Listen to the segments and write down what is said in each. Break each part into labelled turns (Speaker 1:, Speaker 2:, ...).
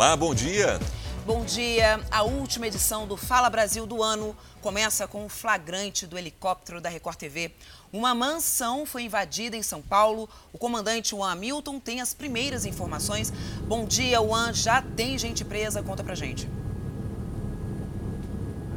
Speaker 1: Olá, bom dia.
Speaker 2: Bom dia. A última edição do Fala Brasil do ano começa com o flagrante do helicóptero da Record TV. Uma mansão foi invadida em São Paulo. O comandante Juan Hamilton tem as primeiras informações. Bom dia, Juan. Já tem gente presa? Conta pra gente.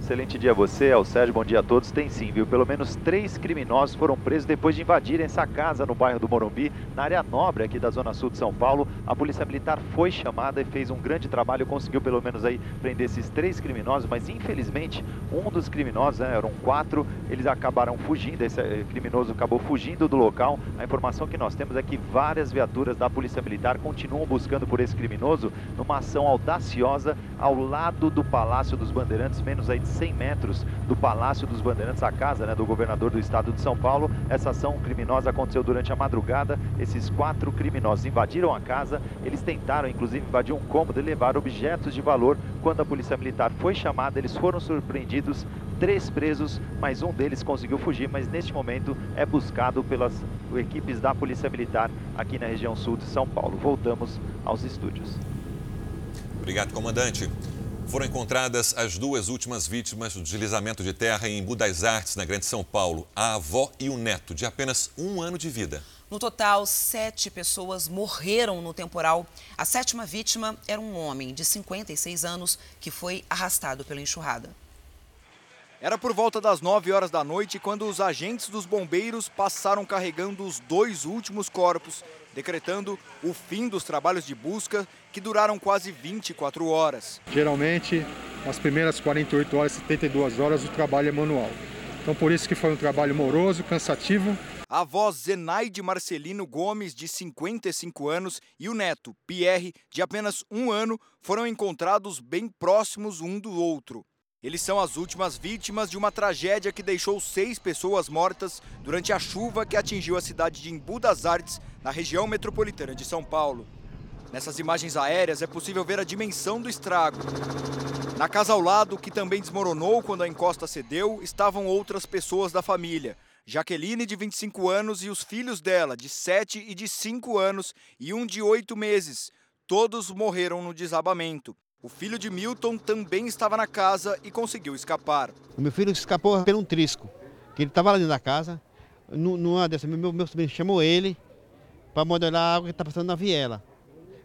Speaker 3: Excelente dia a você, ao Sérgio, bom dia a todos. Tem sim, viu? Pelo menos três criminosos foram presos depois de invadirem essa casa no bairro do Morumbi, na área nobre aqui da Zona Sul de São Paulo. A Polícia Militar foi chamada e fez um grande trabalho, conseguiu pelo menos aí prender esses três criminosos, mas infelizmente um dos criminosos, né, eram quatro, eles acabaram fugindo, esse eh, criminoso acabou fugindo do local. A informação que nós temos é que várias viaturas da Polícia Militar continuam buscando por esse criminoso numa ação audaciosa ao lado do Palácio dos Bandeirantes, menos aí de 100 metros do Palácio dos Bandeirantes, a casa né, do governador do estado de São Paulo. Essa ação criminosa aconteceu durante a madrugada. Esses quatro criminosos invadiram a casa. Eles tentaram, inclusive, invadir um cômodo e levar objetos de valor. Quando a polícia militar foi chamada, eles foram surpreendidos. Três presos, mas um deles conseguiu fugir, mas neste momento é buscado pelas equipes da Polícia Militar aqui na região sul de São Paulo. Voltamos aos estúdios.
Speaker 1: Obrigado, comandante. Foram encontradas as duas últimas vítimas do deslizamento de terra em Budais Artes, na Grande São Paulo, a avó e o neto, de apenas um ano de vida.
Speaker 2: No total, sete pessoas morreram no temporal. A sétima vítima era um homem de 56 anos que foi arrastado pela enxurrada.
Speaker 4: Era por volta das 9 horas da noite quando os agentes dos bombeiros passaram carregando os dois últimos corpos, decretando o fim dos trabalhos de busca que duraram quase 24 horas.
Speaker 5: Geralmente, nas primeiras 48 horas, 72 horas, o trabalho é manual. Então, por isso que foi um trabalho moroso, cansativo.
Speaker 4: A avó Zenaide Marcelino Gomes, de 55 anos, e o neto, Pierre, de apenas um ano, foram encontrados bem próximos um do outro. Eles são as últimas vítimas de uma tragédia que deixou seis pessoas mortas durante a chuva que atingiu a cidade de Embu das Artes, na região metropolitana de São Paulo. Nessas imagens aéreas é possível ver a dimensão do estrago. Na casa ao lado, que também desmoronou quando a encosta cedeu, estavam outras pessoas da família. Jaqueline, de 25 anos, e os filhos dela, de 7 e de 5 anos, e um de 8 meses. Todos morreram no desabamento. O filho de Milton também estava na casa e conseguiu escapar.
Speaker 6: O meu filho escapou pelo um trisco, que ele estava lá dentro da casa. Numa dessas, meu, meu sobrinho chamou ele para modelar a água que está passando na viela.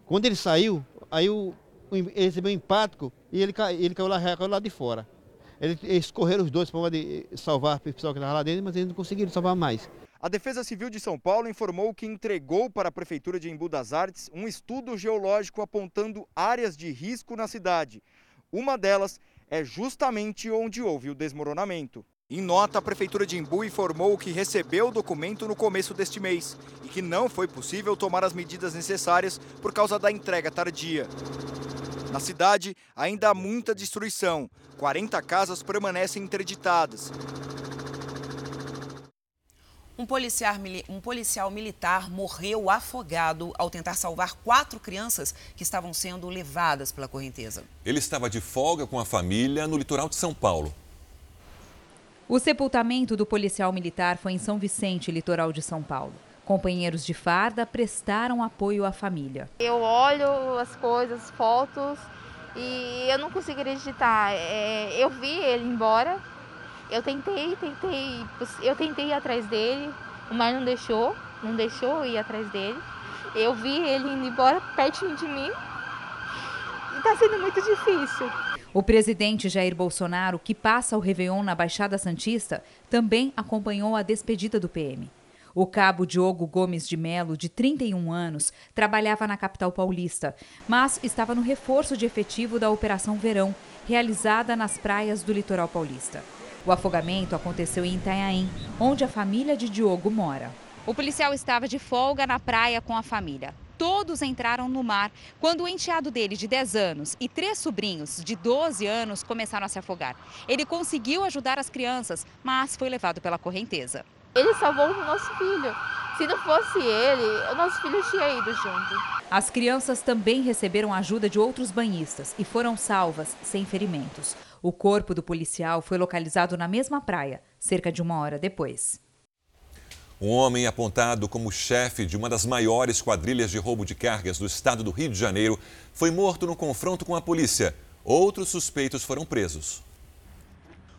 Speaker 6: Quando ele saiu, aí o, ele recebeu um impacto e ele, ele caiu, lá, caiu lá de fora. Eles, eles correram os dois para salvar o pessoal que estava lá dentro, mas eles não conseguiram salvar mais.
Speaker 4: A Defesa Civil de São Paulo informou que entregou para a Prefeitura de Embu das Artes um estudo geológico apontando áreas de risco na cidade. Uma delas é justamente onde houve o desmoronamento. Em nota, a Prefeitura de Embu informou que recebeu o documento no começo deste mês e que não foi possível tomar as medidas necessárias por causa da entrega tardia. Na cidade, ainda há muita destruição. 40 casas permanecem interditadas.
Speaker 2: Um policial, um policial, militar morreu afogado ao tentar salvar quatro crianças que estavam sendo levadas pela correnteza.
Speaker 1: Ele estava de folga com a família no litoral de São Paulo.
Speaker 7: O sepultamento do policial militar foi em São Vicente, litoral de São Paulo. Companheiros de farda prestaram apoio à família.
Speaker 8: Eu olho as coisas, fotos, e eu não consigo acreditar. É, eu vi ele embora, eu tentei, tentei, eu tentei ir atrás dele, o mar não deixou, não deixou ir atrás dele. Eu vi ele indo embora pertinho de mim. E tá sendo muito difícil.
Speaker 7: O presidente Jair Bolsonaro, que passa o Réveillon na Baixada Santista, também acompanhou a despedida do PM. O cabo Diogo Gomes de Melo, de 31 anos, trabalhava na capital paulista, mas estava no reforço de efetivo da Operação Verão, realizada nas praias do litoral paulista. O afogamento aconteceu em Itanhaém, onde a família de Diogo mora. O policial estava de folga na praia com a família. Todos entraram no mar quando o enteado dele, de 10 anos, e três sobrinhos, de 12 anos, começaram a se afogar. Ele conseguiu ajudar as crianças, mas foi levado pela correnteza.
Speaker 8: Ele salvou o nosso filho. Se não fosse ele, o nosso filho tinha ido junto.
Speaker 7: As crianças também receberam ajuda de outros banhistas e foram salvas sem ferimentos. O corpo do policial foi localizado na mesma praia, cerca de uma hora depois.
Speaker 1: Um homem apontado como chefe de uma das maiores quadrilhas de roubo de cargas do estado do Rio de Janeiro foi morto no confronto com a polícia. Outros suspeitos foram presos.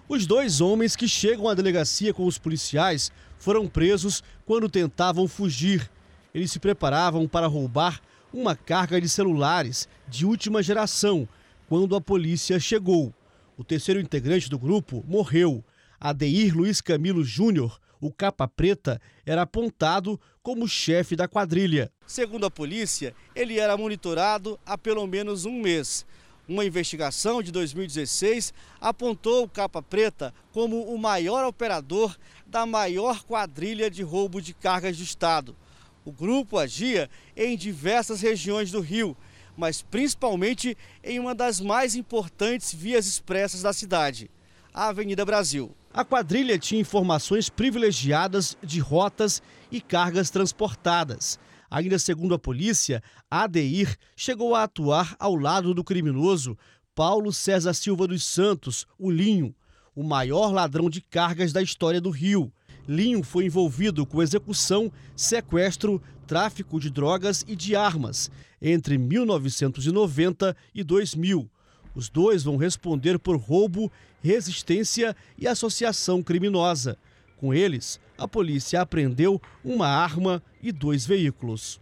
Speaker 9: Os dois homens que chegam à delegacia com os policiais foram presos quando tentavam fugir. Eles se preparavam para roubar uma carga de celulares de última geração quando a polícia chegou. O terceiro integrante do grupo morreu. Adeir Luiz Camilo Júnior, o capa preta, era apontado como chefe da quadrilha. Segundo a polícia, ele era monitorado há pelo menos um mês. Uma investigação de 2016 apontou o Capa Preta como o maior operador da maior quadrilha de roubo de cargas do Estado. O grupo agia em diversas regiões do Rio, mas principalmente em uma das mais importantes vias expressas da cidade, a Avenida Brasil. A quadrilha tinha informações privilegiadas de rotas e cargas transportadas. Ainda segundo a polícia, Adeir chegou a atuar ao lado do criminoso Paulo César Silva dos Santos, o Linho, o maior ladrão de cargas da história do Rio. Linho foi envolvido com execução, sequestro, tráfico de drogas e de armas entre 1990 e 2000. Os dois vão responder por roubo, resistência e associação criminosa. Com eles, a polícia apreendeu uma arma e dois veículos.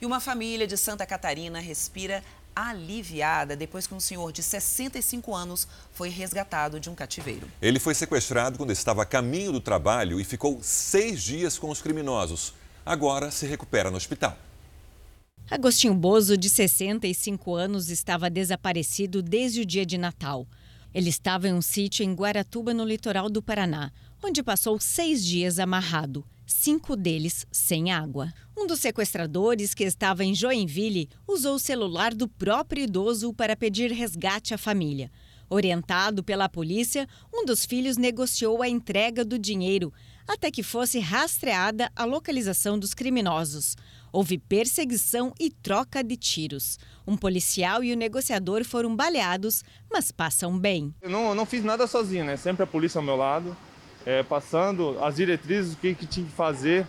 Speaker 2: E uma família de Santa Catarina respira aliviada depois que um senhor de 65 anos foi resgatado de um cativeiro.
Speaker 1: Ele foi sequestrado quando estava a caminho do trabalho e ficou seis dias com os criminosos. Agora se recupera no hospital.
Speaker 10: Agostinho Bozo, de 65 anos, estava desaparecido desde o dia de Natal. Ele estava em um sítio em Guaratuba, no litoral do Paraná, onde passou seis dias amarrado, cinco deles sem água. Um dos sequestradores, que estava em Joinville, usou o celular do próprio idoso para pedir resgate à família. Orientado pela polícia, um dos filhos negociou a entrega do dinheiro, até que fosse rastreada a localização dos criminosos. Houve perseguição e troca de tiros. Um policial e o negociador foram baleados, mas passam bem.
Speaker 11: Eu não, não fiz nada sozinho, né? Sempre a polícia ao meu lado é, passando as diretrizes do que, que tinha que fazer,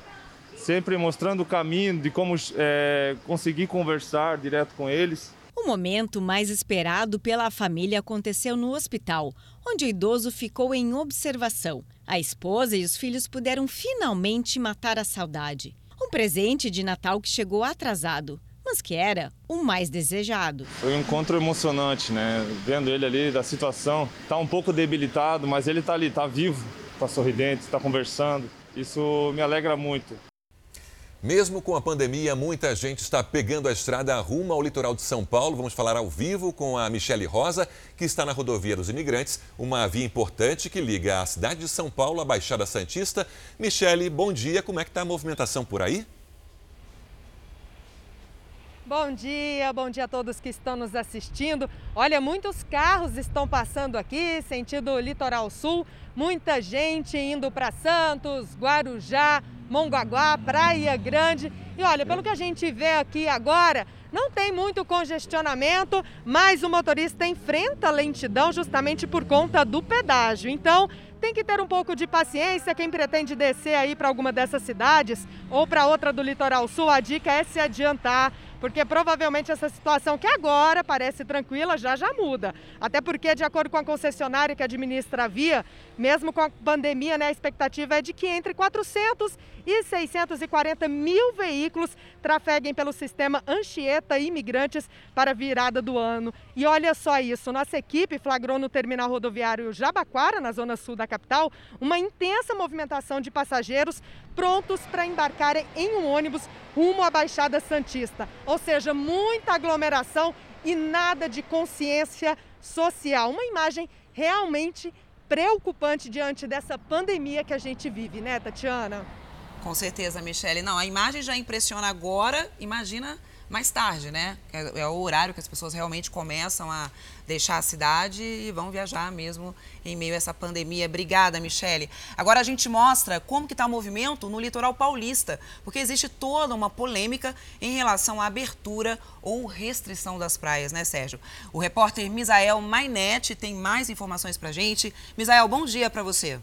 Speaker 11: sempre mostrando o caminho de como é, conseguir conversar direto com eles.
Speaker 10: O momento mais esperado pela família aconteceu no hospital, onde o idoso ficou em observação. A esposa e os filhos puderam finalmente matar a saudade. Um presente de Natal que chegou atrasado, mas que era o mais desejado.
Speaker 11: Foi um encontro emocionante, né? Vendo ele ali da situação, tá um pouco debilitado, mas ele tá ali, tá vivo está sorridente, está conversando. Isso me alegra muito.
Speaker 1: Mesmo com a pandemia, muita gente está pegando a estrada rumo ao litoral de São Paulo. Vamos falar ao vivo com a Michele Rosa, que está na rodovia dos imigrantes, uma via importante que liga a cidade de São Paulo à Baixada Santista. Michele, bom dia. Como é que está a movimentação por aí?
Speaker 12: Bom dia, bom dia a todos que estão nos assistindo. Olha, muitos carros estão passando aqui, sentido litoral sul, muita gente indo para Santos, Guarujá, Mongaguá, Praia Grande. E olha, pelo que a gente vê aqui agora, não tem muito congestionamento, mas o motorista enfrenta lentidão justamente por conta do pedágio. Então, tem que ter um pouco de paciência. Quem pretende descer aí para alguma dessas cidades ou para outra do litoral sul, a dica é se adiantar porque provavelmente essa situação que agora parece tranquila já já muda. Até porque, de acordo com a concessionária que administra a via, mesmo com a pandemia, né, a expectativa é de que entre 400 e 640 mil veículos trafeguem pelo sistema Anchieta Imigrantes para a virada do ano. E olha só isso, nossa equipe flagrou no terminal rodoviário Jabaquara, na zona sul da capital, uma intensa movimentação de passageiros prontos para embarcarem em um ônibus rumo à Baixada Santista. Ou seja, muita aglomeração e nada de consciência social. Uma imagem realmente preocupante diante dessa pandemia que a gente vive, né, Tatiana?
Speaker 2: Com certeza, Michele. Não, a imagem já impressiona agora, imagina mais tarde, né? É, é, o horário que as pessoas realmente começam a deixar a cidade e vão viajar mesmo em meio a essa pandemia. Obrigada, Michele. Agora a gente mostra como que está o movimento no litoral paulista, porque existe toda uma polêmica em relação à abertura ou restrição das praias, né, Sérgio? O repórter Misael Mainete tem mais informações para gente. Misael, bom dia para você.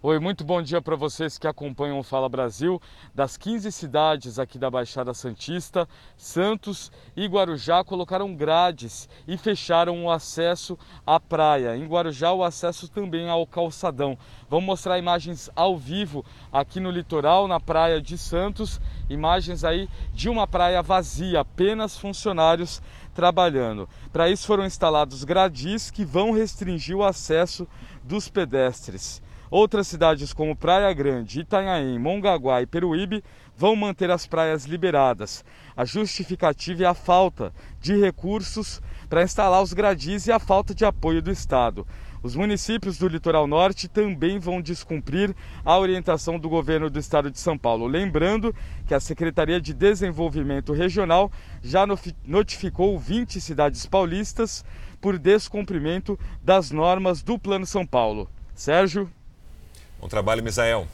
Speaker 13: Oi, muito bom dia para vocês que acompanham o Fala Brasil. Das 15 cidades aqui da Baixada Santista, Santos e Guarujá colocaram grades e fecharam o acesso à praia. Em Guarujá, o acesso também ao calçadão. Vamos mostrar imagens ao vivo aqui no litoral, na praia de Santos. Imagens aí de uma praia vazia, apenas funcionários trabalhando. Para isso foram instalados gradis que vão restringir o acesso dos pedestres. Outras cidades como Praia Grande, Itanhaém, Mongaguá e Peruíbe vão manter as praias liberadas. A justificativa é a falta de recursos para instalar os gradis e a falta de apoio do Estado. Os municípios do litoral norte também vão descumprir a orientação do governo do estado de São Paulo. Lembrando que a Secretaria de Desenvolvimento Regional já notificou 20 cidades paulistas por descumprimento das normas do Plano São Paulo. Sérgio.
Speaker 1: Bom trabalho, Misael.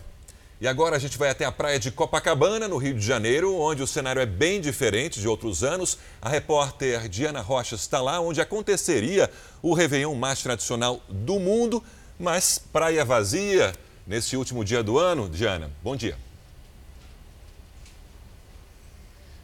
Speaker 1: E agora a gente vai até a praia de Copacabana, no Rio de Janeiro, onde o cenário é bem diferente de outros anos. A repórter Diana Rocha está lá, onde aconteceria o Réveillon mais tradicional do mundo, mas praia vazia nesse último dia do ano. Diana, bom dia.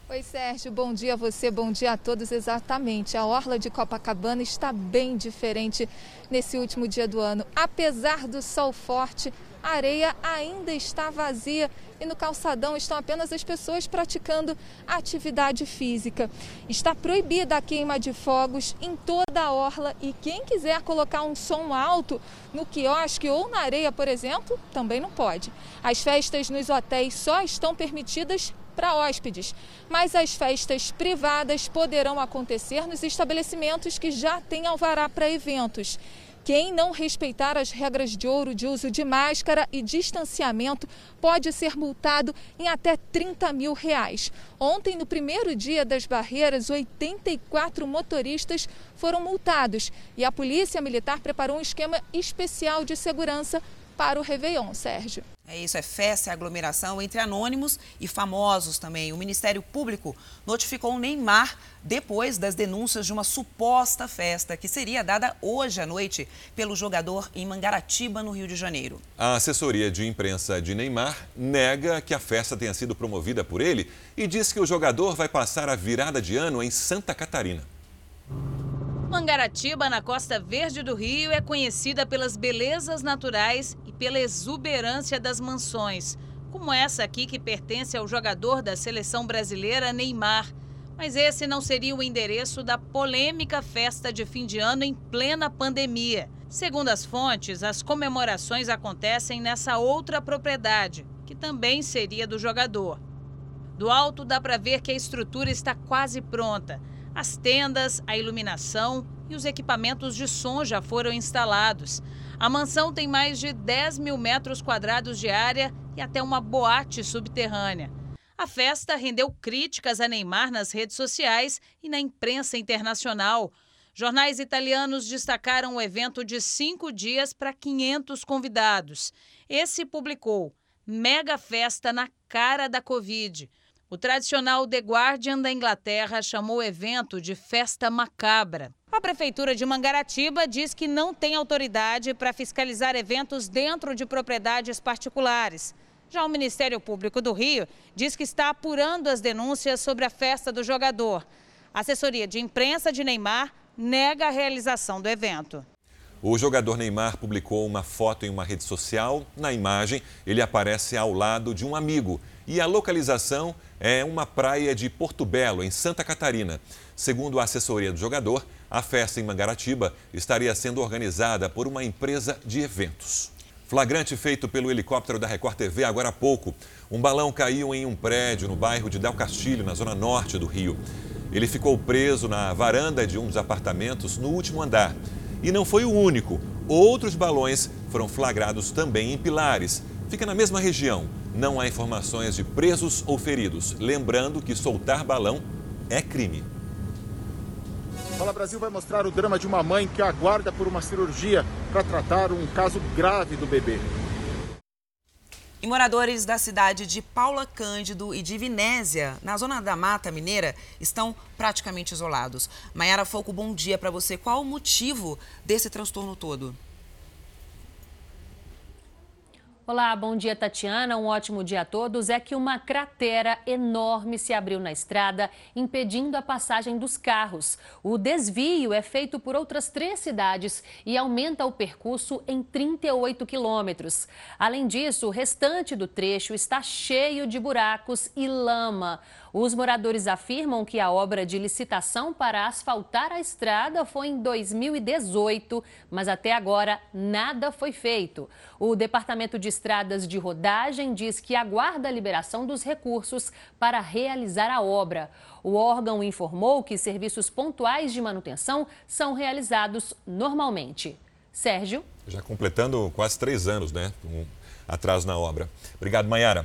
Speaker 14: Oi, Sérgio, bom dia a você, bom dia a todos. Exatamente, a Orla de Copacabana está bem diferente nesse último dia do ano. Apesar do sol forte, a areia ainda está vazia e no calçadão estão apenas as pessoas praticando atividade física. Está proibida a queima de fogos em toda a orla e quem quiser colocar um som alto no quiosque ou na areia, por exemplo, também não pode. As festas nos hotéis só estão permitidas para hóspedes, mas as festas privadas poderão acontecer nos estabelecimentos que já têm alvará para eventos. Quem não respeitar as regras de ouro de uso de máscara e distanciamento pode ser multado em até 30 mil reais. Ontem, no primeiro dia das barreiras, 84 motoristas foram multados e a Polícia Militar preparou um esquema especial de segurança para o Réveillon, Sérgio.
Speaker 2: É isso, é festa e aglomeração entre anônimos e famosos também. O Ministério Público notificou o Neymar depois das denúncias de uma suposta festa que seria dada hoje à noite pelo jogador em Mangaratiba, no Rio de Janeiro.
Speaker 1: A assessoria de imprensa de Neymar nega que a festa tenha sido promovida por ele e diz que o jogador vai passar a virada de ano em Santa Catarina.
Speaker 15: Mangaratiba, na costa verde do Rio, é conhecida pelas belezas naturais e pela exuberância das mansões, como essa aqui que pertence ao jogador da seleção brasileira Neymar. Mas esse não seria o endereço da polêmica festa de fim de ano em plena pandemia. Segundo as fontes, as comemorações acontecem nessa outra propriedade, que também seria do jogador. Do alto dá para ver que a estrutura está quase pronta. As tendas, a iluminação e os equipamentos de som já foram instalados. A mansão tem mais de 10 mil metros quadrados de área e até uma boate subterrânea. A festa rendeu críticas a Neymar nas redes sociais e na imprensa internacional. Jornais italianos destacaram o evento de cinco dias para 500 convidados. Esse publicou mega festa na cara da Covid. O tradicional The Guardian da Inglaterra chamou o evento de festa macabra. A Prefeitura de Mangaratiba diz que não tem autoridade para fiscalizar eventos dentro de propriedades particulares. Já o Ministério Público do Rio diz que está apurando as denúncias sobre a festa do jogador. A assessoria de imprensa de Neymar nega a realização do evento.
Speaker 1: O jogador Neymar publicou uma foto em uma rede social. Na imagem, ele aparece ao lado de um amigo e a localização é uma praia de Porto Belo, em Santa Catarina. Segundo a assessoria do jogador, a festa em Mangaratiba estaria sendo organizada por uma empresa de eventos. Flagrante feito pelo helicóptero da Record TV agora há pouco. Um balão caiu em um prédio no bairro de Del Castilho, na zona norte do Rio. Ele ficou preso na varanda de um dos apartamentos no último andar. E não foi o único. Outros balões foram flagrados também em Pilares. Fica na mesma região. Não há informações de presos ou feridos. Lembrando que soltar balão é crime.
Speaker 16: Fala Brasil vai mostrar o drama de uma mãe que aguarda por uma cirurgia para tratar um caso grave do bebê.
Speaker 2: E moradores da cidade de Paula Cândido e de Vinésia, na zona da Mata Mineira, estão praticamente isolados. Maiara Foco, bom dia para você. Qual o motivo desse transtorno todo?
Speaker 17: Olá, bom dia, Tatiana. Um ótimo dia a todos. É que uma cratera enorme se abriu na estrada, impedindo a passagem dos carros. O desvio é feito por outras três cidades e aumenta o percurso em 38 quilômetros. Além disso, o restante do trecho está cheio de buracos e lama. Os moradores afirmam que a obra de licitação para asfaltar a estrada foi em 2018, mas até agora nada foi feito. O Departamento de Estradas de Rodagem diz que aguarda a liberação dos recursos para realizar a obra. O órgão informou que serviços pontuais de manutenção são realizados normalmente. Sérgio?
Speaker 1: Já completando quase três anos, né? Um atraso na obra. Obrigado, Mayara.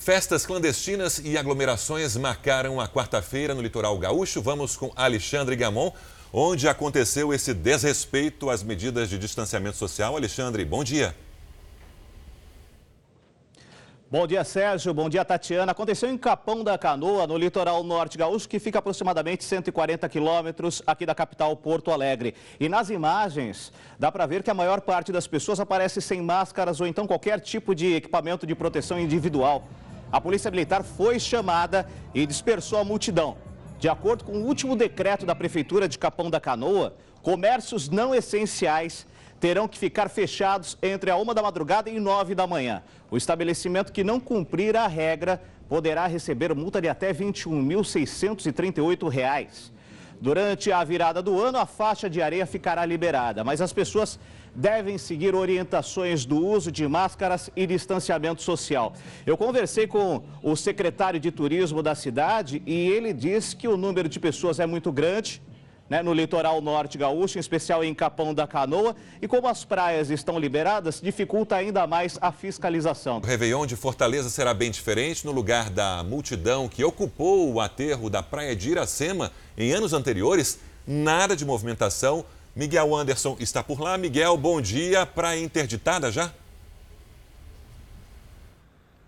Speaker 1: Festas clandestinas e aglomerações marcaram a quarta-feira no litoral gaúcho. Vamos com Alexandre Gamon, onde aconteceu esse desrespeito às medidas de distanciamento social. Alexandre, bom dia.
Speaker 18: Bom dia, Sérgio. Bom dia, Tatiana. Aconteceu em Capão da Canoa, no litoral norte gaúcho, que fica aproximadamente 140 quilômetros aqui da capital Porto Alegre. E nas imagens, dá para ver que a maior parte das pessoas aparece sem máscaras ou então qualquer tipo de equipamento de proteção individual a Polícia Militar foi chamada e dispersou a multidão. De acordo com o último decreto da Prefeitura de Capão da Canoa, comércios não essenciais terão que ficar fechados entre a uma da madrugada e nove da manhã. O estabelecimento que não cumprir a regra poderá receber multa de até R$ 21.638. Durante a virada do ano, a faixa de areia ficará liberada, mas as pessoas devem seguir orientações do uso de máscaras e distanciamento social. Eu conversei com o secretário de turismo da cidade e ele disse que o número de pessoas é muito grande. Né, no litoral norte gaúcho, em especial em Capão da Canoa. E como as praias estão liberadas, dificulta ainda mais a fiscalização.
Speaker 1: O Réveillon de Fortaleza será bem diferente. No lugar da multidão que ocupou o aterro da praia de Iracema em anos anteriores, nada de movimentação Miguel Anderson está por lá. Miguel, bom dia. Praia interditada já?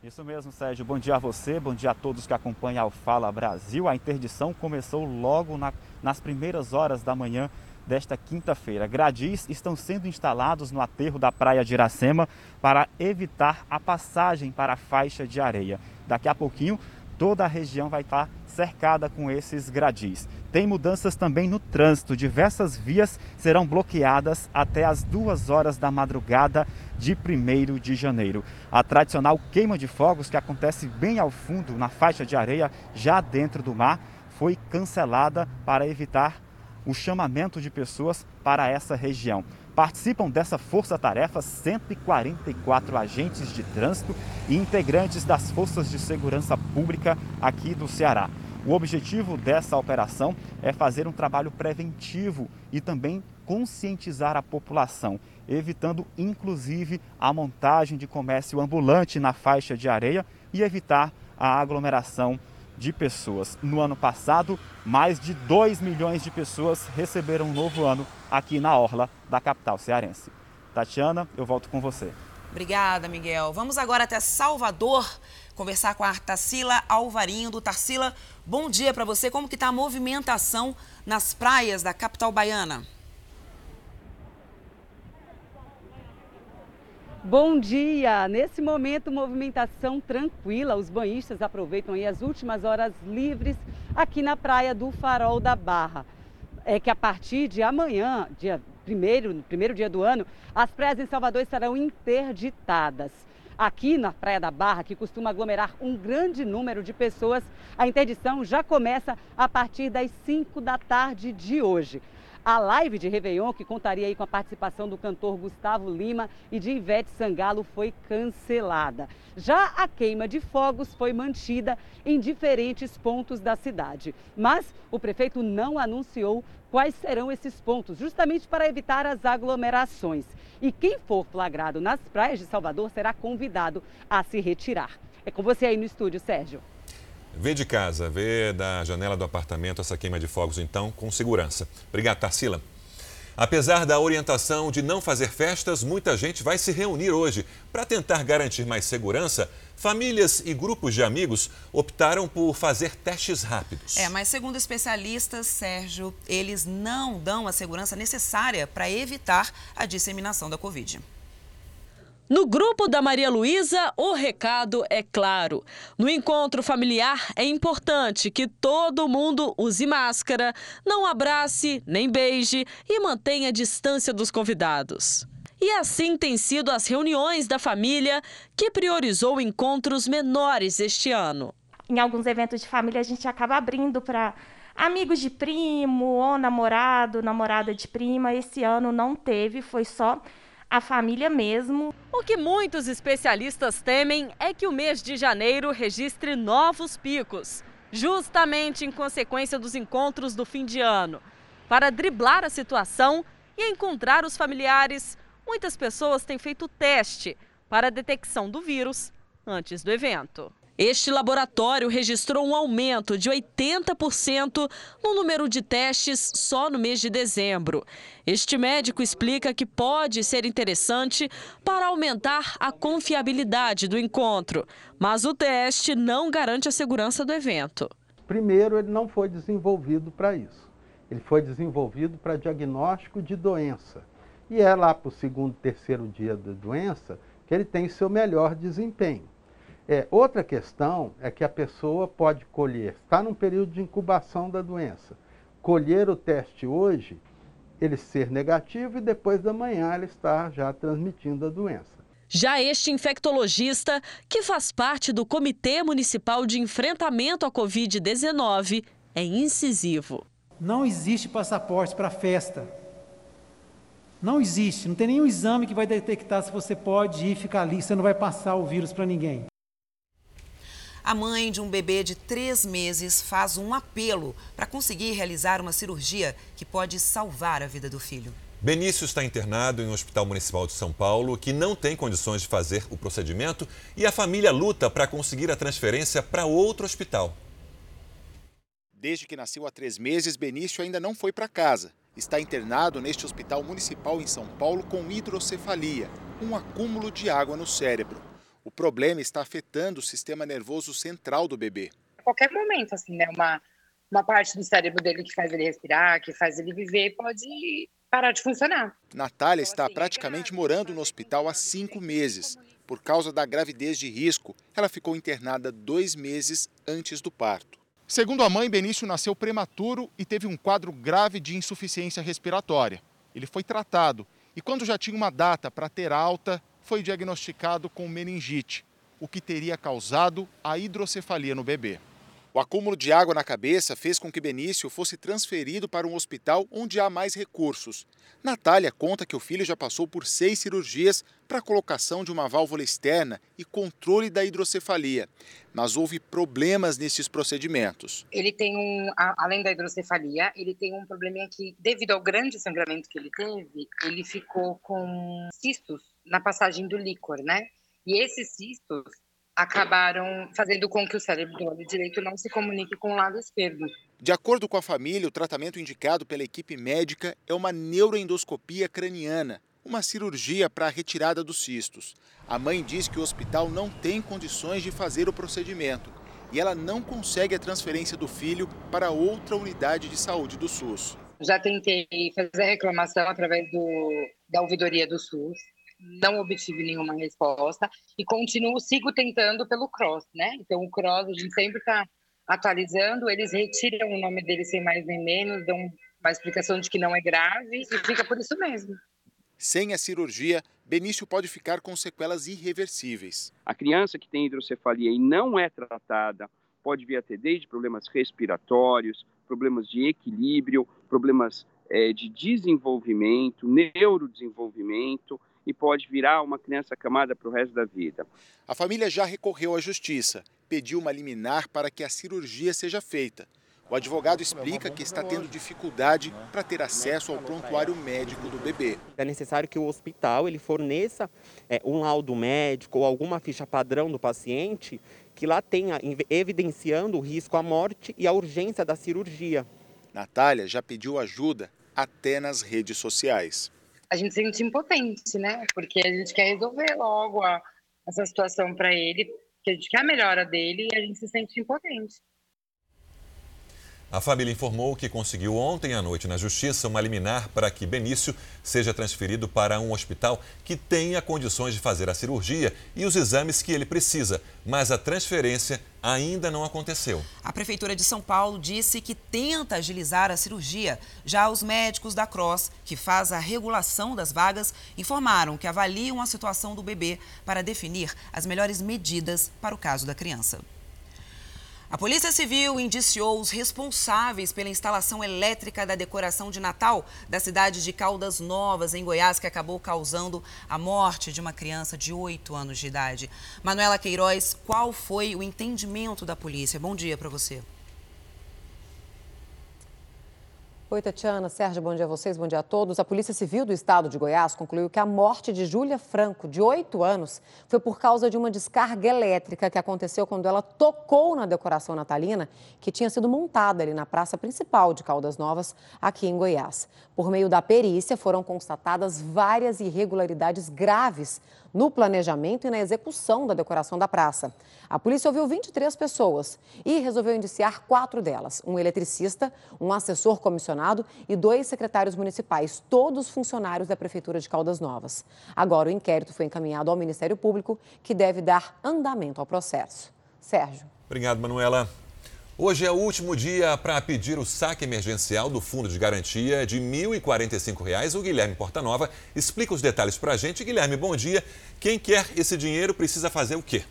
Speaker 19: Isso mesmo, Sérgio. Bom dia a você, bom dia a todos que acompanham o Fala Brasil. A interdição começou logo na, nas primeiras horas da manhã desta quinta-feira. Gradis estão sendo instalados no aterro da praia de Iracema para evitar a passagem para a faixa de areia. Daqui a pouquinho, toda a região vai estar cercada com esses gradis. Tem mudanças também no trânsito. Diversas vias serão bloqueadas até as duas horas da madrugada de 1 de janeiro. A tradicional queima de fogos, que acontece bem ao fundo, na faixa de areia, já dentro do mar, foi cancelada para evitar o chamamento de pessoas para essa região. Participam dessa força-tarefa 144 agentes de trânsito e integrantes das forças de segurança pública aqui do Ceará. O objetivo dessa operação é fazer um trabalho preventivo e também conscientizar a população, evitando inclusive a montagem de comércio ambulante na faixa de areia e evitar a aglomeração de pessoas. No ano passado, mais de 2 milhões de pessoas receberam um novo ano aqui na orla da capital cearense. Tatiana, eu volto com você.
Speaker 2: Obrigada, Miguel. Vamos agora até Salvador conversar com a Tarsila Alvarinho. Tarsila, bom dia para você. Como que está a movimentação nas praias da capital baiana?
Speaker 20: Bom dia! Nesse momento, movimentação tranquila. Os banhistas aproveitam as últimas horas livres aqui na praia do Farol da Barra. É que a partir de amanhã, dia primeiro, primeiro dia do ano, as praias em Salvador estarão interditadas. Aqui na Praia da Barra, que costuma aglomerar um grande número de pessoas, a interdição já começa a partir das 5 da tarde de hoje. A live de Réveillon, que contaria aí com a participação do cantor Gustavo Lima e de Ivete Sangalo, foi cancelada. Já a queima de fogos foi mantida em diferentes pontos da cidade. Mas o prefeito não anunciou quais serão esses pontos, justamente para evitar as aglomerações. E quem for flagrado nas praias de Salvador será convidado a se retirar. É com você aí no estúdio, Sérgio.
Speaker 1: Vê de casa, vê da janela do apartamento essa queima de fogos, então, com segurança. Obrigado, Tarsila. Apesar da orientação de não fazer festas, muita gente vai se reunir hoje. Para tentar garantir mais segurança, famílias e grupos de amigos optaram por fazer testes rápidos.
Speaker 2: É, mas segundo especialistas, Sérgio, eles não dão a segurança necessária para evitar a disseminação da Covid.
Speaker 21: No grupo da Maria Luísa, o recado é claro. No encontro familiar, é importante que todo mundo use máscara, não abrace nem beije e mantenha a distância dos convidados. E assim têm sido as reuniões da família, que priorizou encontros menores este ano.
Speaker 22: Em alguns eventos de família, a gente acaba abrindo para amigos de primo ou namorado, namorada de prima. Esse ano não teve, foi só a família mesmo.
Speaker 21: O que muitos especialistas temem é que o mês de janeiro registre novos picos, justamente em consequência dos encontros do fim de ano. Para driblar a situação e encontrar os familiares, muitas pessoas têm feito teste para a detecção do vírus antes do evento. Este laboratório registrou um aumento de 80% no número de testes só no mês de dezembro. Este médico explica que pode ser interessante para aumentar a confiabilidade do encontro, mas o teste não garante a segurança do evento.
Speaker 23: Primeiro, ele não foi desenvolvido para isso. Ele foi desenvolvido para diagnóstico de doença. E é lá para o segundo, terceiro dia da doença que ele tem seu melhor desempenho. É, outra questão é que a pessoa pode colher, está num período de incubação da doença, colher o teste hoje, ele ser negativo e depois da manhã ele estar já transmitindo a doença.
Speaker 21: Já este infectologista, que faz parte do Comitê Municipal de Enfrentamento à Covid-19, é incisivo.
Speaker 24: Não existe passaporte para festa. Não existe, não tem nenhum exame que vai detectar se você pode ir ficar ali, você não vai passar o vírus para ninguém.
Speaker 2: A mãe de um bebê de três meses faz um apelo para conseguir realizar uma cirurgia que pode salvar a vida do filho.
Speaker 1: Benício está internado em um hospital municipal de São Paulo que não tem condições de fazer o procedimento e a família luta para conseguir a transferência para outro hospital.
Speaker 25: Desde que nasceu há três meses, Benício ainda não foi para casa. Está internado neste hospital municipal em São Paulo com hidrocefalia, um acúmulo de água no cérebro. O problema está afetando o sistema nervoso central do bebê.
Speaker 26: A qualquer momento, assim, né? Uma, uma parte do cérebro dele que faz ele respirar, que faz ele viver, pode parar de funcionar.
Speaker 25: Natália está praticamente morando no hospital há cinco meses. Por causa da gravidez de risco, ela ficou internada dois meses antes do parto. Segundo a mãe, Benício nasceu prematuro e teve um quadro grave de insuficiência respiratória. Ele foi tratado e, quando já tinha uma data para ter alta, foi diagnosticado com meningite, o que teria causado a hidrocefalia no bebê. O acúmulo de água na cabeça fez com que Benício fosse transferido para um hospital onde há mais recursos. Natália conta que o filho já passou por seis cirurgias para a colocação de uma válvula externa e controle da hidrocefalia, mas houve problemas nesses procedimentos.
Speaker 26: Ele tem um, além da hidrocefalia, ele tem um probleminha que, devido ao grande sangramento que ele teve, ele ficou com cistos na passagem do líquor, né? E esses cistos acabaram fazendo com que o cérebro do lado direito não se comunique com o lado esquerdo.
Speaker 25: De acordo com a família, o tratamento indicado pela equipe médica é uma neuroendoscopia craniana, uma cirurgia para a retirada dos cistos. A mãe diz que o hospital não tem condições de fazer o procedimento e ela não consegue a transferência do filho para outra unidade de saúde do SUS.
Speaker 26: Já tentei fazer a reclamação através do, da ouvidoria do SUS, não obtive nenhuma resposta e continuo, sigo tentando pelo Cross, né? Então, o Cross, a gente sempre está atualizando, eles retiram o nome dele sem mais nem menos, dão uma explicação de que não é grave e fica por isso mesmo.
Speaker 25: Sem a cirurgia, Benício pode ficar com sequelas irreversíveis.
Speaker 27: A criança que tem hidrocefalia e não é tratada pode vir a ter desde problemas respiratórios, problemas de equilíbrio, problemas é, de desenvolvimento, neurodesenvolvimento, e pode virar uma criança camada para o resto da vida.
Speaker 25: A família já recorreu à justiça, pediu uma liminar para que a cirurgia seja feita. O advogado explica que está tendo dificuldade para ter acesso ao prontuário médico do bebê.
Speaker 28: É necessário que o hospital ele forneça é, um laudo médico ou alguma ficha padrão do paciente que lá tenha evidenciando o risco à morte e a urgência da cirurgia.
Speaker 25: Natália já pediu ajuda até nas redes sociais
Speaker 26: a gente se sente impotente, né? Porque a gente quer resolver logo a, essa situação para ele, que a gente quer a melhora dele e a gente se sente impotente.
Speaker 1: A família informou que conseguiu ontem à noite na Justiça uma liminar para que Benício seja transferido para um hospital que tenha condições de fazer a cirurgia e os exames que ele precisa, mas a transferência ainda não aconteceu.
Speaker 2: A Prefeitura de São Paulo disse que tenta agilizar a cirurgia. Já os médicos da Cross, que faz a regulação das vagas, informaram que avaliam a situação do bebê para definir as melhores medidas para o caso da criança. A Polícia Civil indiciou os responsáveis pela instalação elétrica da decoração de Natal da cidade de Caldas Novas, em Goiás, que acabou causando a morte de uma criança de 8 anos de idade. Manuela Queiroz, qual foi o entendimento da polícia? Bom dia para você.
Speaker 29: Oi, Tatiana, Sérgio, bom dia a vocês, bom dia a todos. A Polícia Civil do Estado de Goiás concluiu que a morte de Júlia Franco, de 8 anos, foi por causa de uma descarga elétrica que aconteceu quando ela tocou na decoração natalina que tinha sido montada ali na praça principal de Caldas Novas, aqui em Goiás. Por meio da perícia, foram constatadas várias irregularidades graves no planejamento e na execução da decoração da praça. A polícia ouviu 23 pessoas e resolveu indiciar quatro delas: um eletricista, um assessor comissionado e dois secretários municipais, todos funcionários da Prefeitura de Caldas Novas. Agora o inquérito foi encaminhado ao Ministério Público, que deve dar andamento ao processo. Sérgio.
Speaker 1: Obrigado, Manuela. Hoje é o último dia para pedir o saque emergencial do Fundo de Garantia de R$ 1.045. O Guilherme Portanova explica os detalhes para a gente. Guilherme, bom dia. Quem quer esse dinheiro precisa fazer o quê?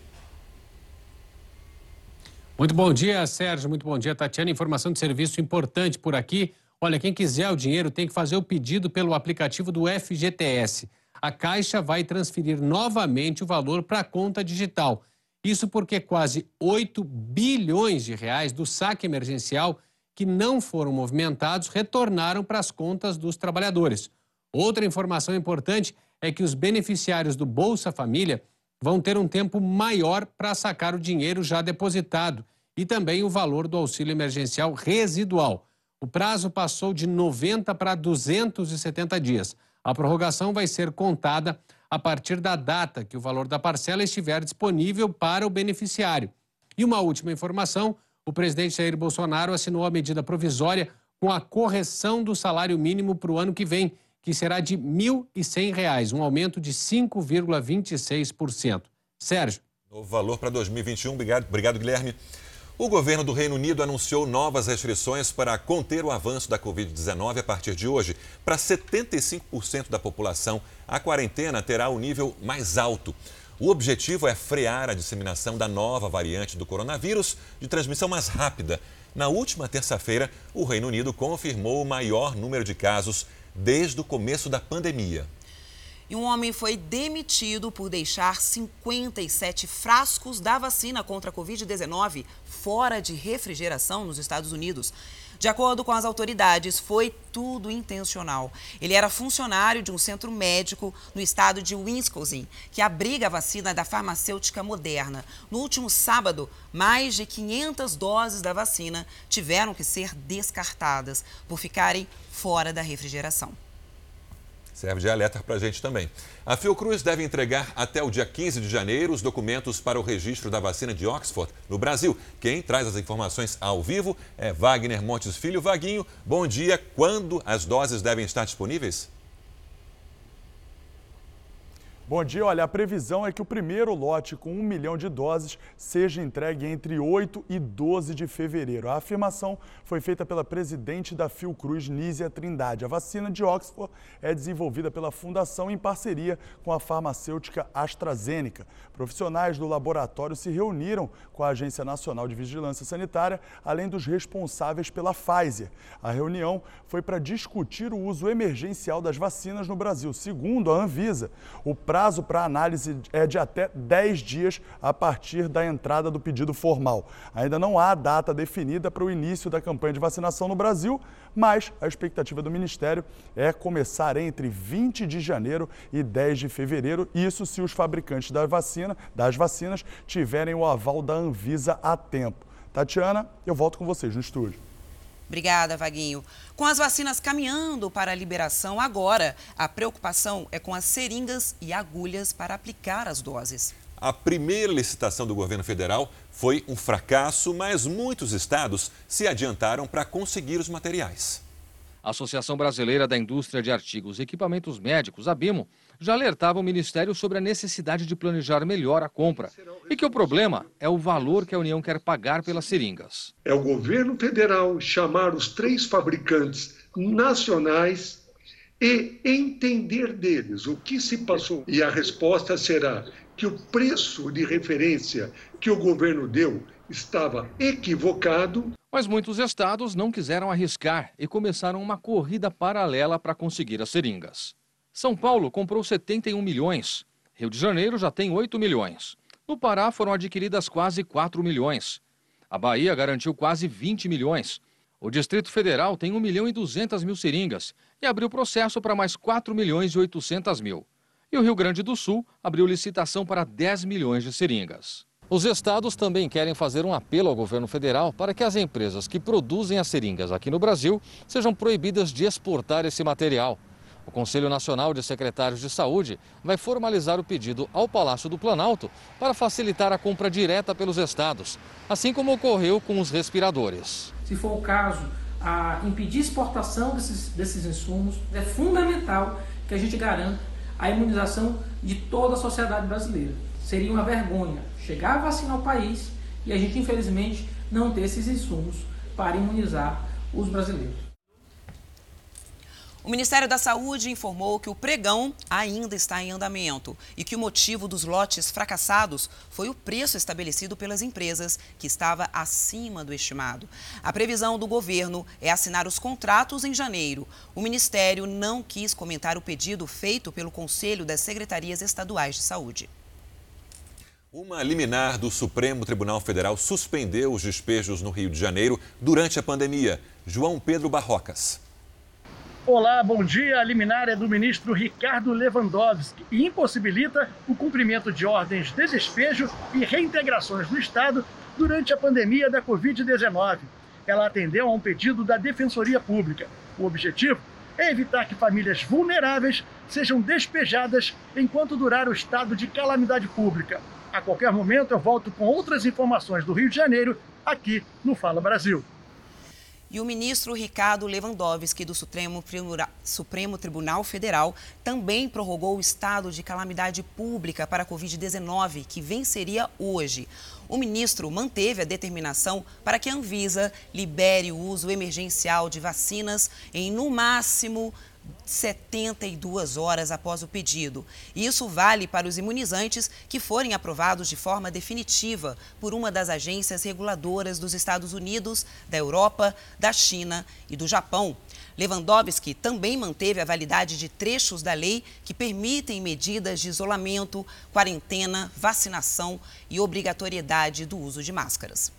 Speaker 30: Muito bom dia, Sérgio. Muito bom dia, Tatiana. Informação de serviço importante por aqui. Olha, quem quiser o dinheiro tem que fazer o pedido pelo aplicativo do FGTS. A Caixa vai transferir novamente o valor para a conta digital. Isso porque quase 8 bilhões de reais do saque emergencial que não foram movimentados retornaram para as contas dos trabalhadores. Outra informação importante é que os beneficiários do Bolsa Família vão ter um tempo maior para sacar o dinheiro já depositado e também o valor do auxílio emergencial residual. O prazo passou de 90 para 270 dias. A prorrogação vai ser contada a partir da data que o valor da parcela estiver disponível para o beneficiário. E uma última informação: o presidente Jair Bolsonaro assinou a medida provisória com a correção do salário mínimo para o ano que vem, que será de R$ 1.100, um aumento de 5,26%. Sérgio.
Speaker 1: Novo valor para 2021. Obrigado, obrigado, Guilherme. O governo do Reino Unido anunciou novas restrições para conter o avanço da Covid-19 a partir de hoje. Para 75% da população, a quarentena terá o nível mais alto. O objetivo é frear a disseminação da nova variante do coronavírus de transmissão mais rápida. Na última terça-feira, o Reino Unido confirmou o maior número de casos desde o começo da pandemia.
Speaker 2: E um homem foi demitido por deixar 57 frascos da vacina contra a Covid-19 fora de refrigeração nos Estados Unidos. De acordo com as autoridades, foi tudo intencional. Ele era funcionário de um centro médico no estado de Wisconsin, que abriga a vacina da farmacêutica Moderna. No último sábado, mais de 500 doses da vacina tiveram que ser descartadas por ficarem fora da refrigeração.
Speaker 1: Serve de alerta para a gente também. A Fiocruz deve entregar até o dia 15 de janeiro os documentos para o registro da vacina de Oxford no Brasil. Quem traz as informações ao vivo é Wagner Montes Filho. Vaguinho, bom dia. Quando as doses devem estar disponíveis?
Speaker 31: Bom dia, olha, a previsão é que o primeiro lote com um milhão de doses seja entregue entre 8 e 12 de fevereiro. A afirmação foi feita pela presidente da Fiocruz, Nízia Trindade. A vacina de Oxford é desenvolvida pela fundação em parceria com a farmacêutica AstraZeneca. Profissionais do laboratório se reuniram com a Agência Nacional de Vigilância Sanitária, além dos responsáveis pela Pfizer. A reunião foi para discutir o uso emergencial das vacinas no Brasil. Segundo a Anvisa, o prazo para análise é de até 10 dias a partir da entrada do pedido formal. Ainda não há data definida para o início da campanha de vacinação no Brasil, mas a expectativa do Ministério é começar entre 20 de janeiro e 10 de fevereiro, isso se os fabricantes da vacina, das vacinas tiverem o aval da Anvisa a tempo. Tatiana, eu volto com vocês no estúdio.
Speaker 2: Obrigada, Vaguinho. Com as vacinas caminhando para a liberação agora, a preocupação é com as seringas e agulhas para aplicar as doses.
Speaker 1: A primeira licitação do governo federal foi um fracasso, mas muitos estados se adiantaram para conseguir os materiais.
Speaker 32: A Associação Brasileira da Indústria de Artigos e Equipamentos Médicos, a BIMO, já alertava o Ministério sobre a necessidade de planejar melhor a compra e que o problema é o valor que a União quer pagar pelas seringas.
Speaker 33: É o governo federal chamar os três fabricantes nacionais e entender deles o que se passou. E a resposta será que o preço de referência que o governo deu estava equivocado.
Speaker 32: Mas muitos estados não quiseram arriscar e começaram uma corrida paralela para conseguir as seringas. São Paulo comprou 71 milhões. Rio de Janeiro já tem 8 milhões. No Pará foram adquiridas quase 4 milhões. A Bahia garantiu quase 20 milhões. O Distrito Federal tem 1 milhão e 200 mil seringas e abriu processo para mais 4 milhões e 800 mil. E o Rio Grande do Sul abriu licitação para 10 milhões de seringas. Os estados também querem fazer um apelo ao governo federal para que as empresas que produzem as seringas aqui no Brasil sejam proibidas de exportar esse material. O Conselho Nacional de Secretários de Saúde vai formalizar o pedido ao Palácio do Planalto para facilitar a compra direta pelos estados, assim como ocorreu com os respiradores.
Speaker 34: Se for o caso, a impedir exportação desses, desses insumos, é fundamental que a gente garanta a imunização de toda a sociedade brasileira. Seria uma vergonha chegar a vacinar o país e a gente, infelizmente, não ter esses insumos para imunizar os brasileiros.
Speaker 2: O Ministério da Saúde informou que o pregão ainda está em andamento e que o motivo dos lotes fracassados foi o preço estabelecido pelas empresas, que estava acima do estimado. A previsão do governo é assinar os contratos em janeiro. O Ministério não quis comentar o pedido feito pelo Conselho das Secretarias Estaduais de Saúde.
Speaker 1: Uma liminar do Supremo Tribunal Federal suspendeu os despejos no Rio de Janeiro durante a pandemia. João Pedro Barrocas.
Speaker 35: Olá, bom dia. A liminar é do ministro Ricardo Lewandowski e impossibilita o cumprimento de ordens de despejo e reintegrações no Estado durante a pandemia da Covid-19. Ela atendeu a um pedido da Defensoria Pública. O objetivo é evitar que famílias vulneráveis sejam despejadas enquanto durar o estado de calamidade pública. A qualquer momento eu volto com outras informações do Rio de Janeiro aqui no Fala Brasil.
Speaker 2: E o ministro Ricardo Lewandowski, do Supremo, Supremo Tribunal Federal, também prorrogou o estado de calamidade pública para a Covid-19, que venceria hoje. O ministro manteve a determinação para que a Anvisa libere o uso emergencial de vacinas em, no máximo, 72 horas após o pedido. Isso vale para os imunizantes que forem aprovados de forma definitiva por uma das agências reguladoras dos Estados Unidos, da Europa, da China e do Japão. Lewandowski também manteve a validade de trechos da lei que permitem medidas de isolamento, quarentena, vacinação e obrigatoriedade do uso de máscaras.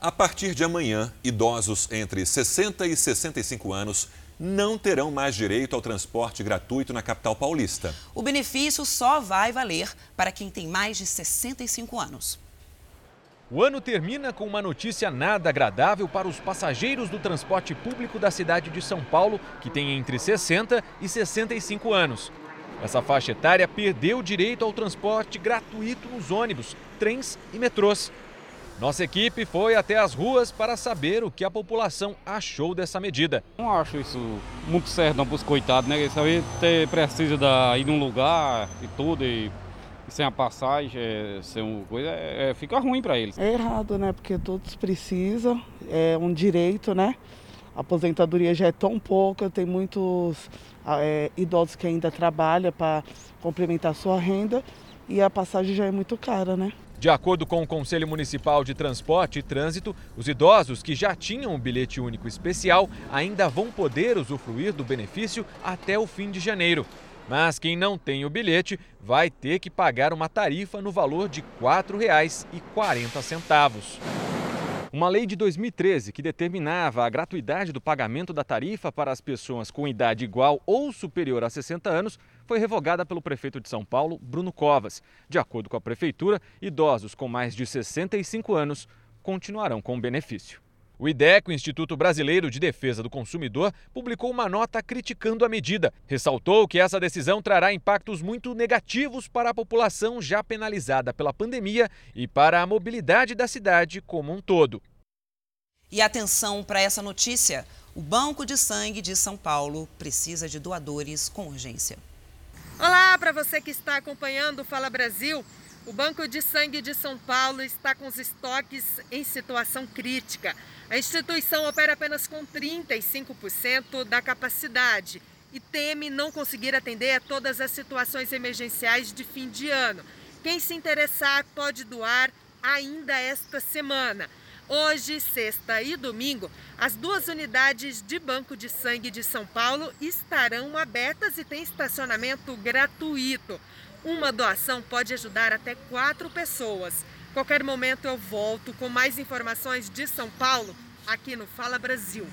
Speaker 1: A partir de amanhã, idosos entre 60 e 65 anos não terão mais direito ao transporte gratuito na capital paulista.
Speaker 2: O benefício só vai valer para quem tem mais de 65 anos.
Speaker 36: O ano termina com uma notícia nada agradável para os passageiros do transporte público da cidade de São Paulo, que tem entre 60 e 65 anos. Essa faixa etária perdeu o direito ao transporte gratuito nos ônibus, trens e metrôs. Nossa equipe foi até as ruas para saber o que a população achou dessa medida.
Speaker 37: Não acho isso muito certo não para os coitados, né? Eles ter, precisa de ir num lugar e tudo, e, e sem a passagem, é, sem uma coisa, é, fica ruim para eles.
Speaker 38: É errado, né? Porque todos precisam, é um direito, né? A aposentadoria já é tão pouca, tem muitos é, idosos que ainda trabalham para complementar sua renda e a passagem já é muito cara, né?
Speaker 36: De acordo com o Conselho Municipal de Transporte e Trânsito, os idosos que já tinham um bilhete único especial ainda vão poder usufruir do benefício até o fim de janeiro. Mas quem não tem o bilhete vai ter que pagar uma tarifa no valor de R$ 4,40. Uma lei de 2013 que determinava a gratuidade do pagamento da tarifa para as pessoas com idade igual ou superior a 60 anos foi revogada pelo prefeito de São Paulo, Bruno Covas. De acordo com a prefeitura, idosos com mais de 65 anos continuarão com o benefício. O IDEC, o Instituto Brasileiro de Defesa do Consumidor, publicou uma nota criticando a medida. Ressaltou que essa decisão trará impactos muito negativos para a população já penalizada pela pandemia e para a mobilidade da cidade como um todo.
Speaker 2: E atenção para essa notícia: o Banco de Sangue de São Paulo precisa de doadores com urgência.
Speaker 12: Olá para você que está acompanhando o Fala Brasil. O Banco de Sangue de São Paulo está com os estoques em situação crítica. A instituição opera apenas com 35% da capacidade e teme não conseguir atender a todas as situações emergenciais de fim de ano. Quem se interessar pode doar ainda esta semana. Hoje, sexta e domingo, as duas unidades de banco de sangue de São Paulo estarão abertas e tem estacionamento gratuito. Uma doação pode ajudar até quatro pessoas. Qualquer momento eu volto com mais informações de São Paulo aqui no Fala Brasil.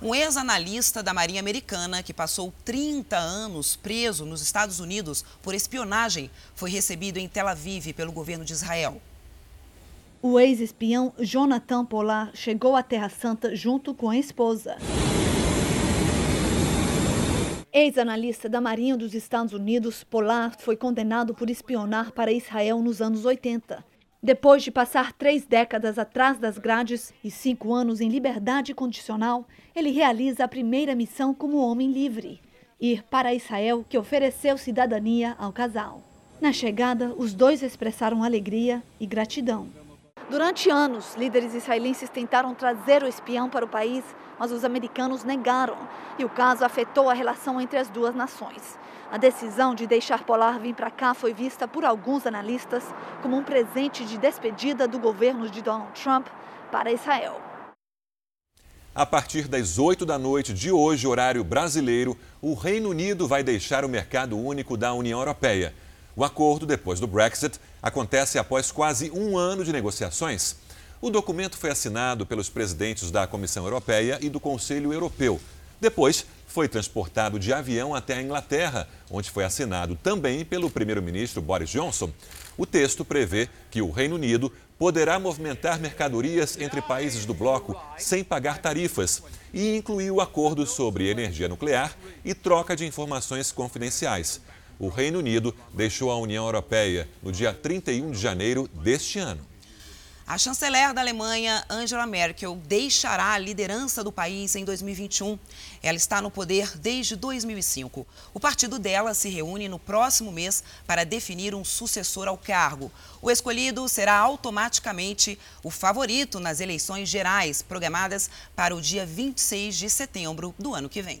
Speaker 2: Um ex-analista da Marinha Americana, que passou 30 anos preso nos Estados Unidos por espionagem, foi recebido em Tel Aviv pelo governo de Israel.
Speaker 39: O ex-espião Jonathan Polar chegou à Terra Santa junto com a esposa. Ex-analista da Marinha dos Estados Unidos, Polar foi condenado por espionar para Israel nos anos 80. Depois de passar três décadas atrás das grades e cinco anos em liberdade condicional, ele realiza a primeira missão como homem livre: ir para Israel, que ofereceu cidadania ao casal. Na chegada, os dois expressaram alegria e gratidão. Durante anos, líderes israelenses tentaram trazer o espião para o país, mas os americanos negaram, e o caso afetou a relação entre as duas nações. A decisão de deixar Polar vir para cá foi vista por alguns analistas como um presente de despedida do governo de Donald Trump para Israel.
Speaker 1: A partir das 8 da noite de hoje, horário brasileiro, o Reino Unido vai deixar o mercado único da União Europeia. O acordo, depois do Brexit, acontece após quase um ano de negociações. O documento foi assinado pelos presidentes da Comissão Europeia e do Conselho Europeu. Depois, foi transportado de avião até a Inglaterra, onde foi assinado também pelo primeiro-ministro Boris Johnson. O texto prevê que o Reino Unido poderá movimentar mercadorias entre países do bloco sem pagar tarifas e incluiu acordos sobre energia nuclear e troca de informações confidenciais o Reino Unido deixou a União Europeia no dia 31 de janeiro deste ano.
Speaker 2: A chanceler da Alemanha, Angela Merkel, deixará a liderança do país em 2021. Ela está no poder desde 2005. O partido dela se reúne no próximo mês para definir um sucessor ao cargo. O escolhido será automaticamente o favorito nas eleições gerais, programadas para o dia 26 de setembro do ano que vem.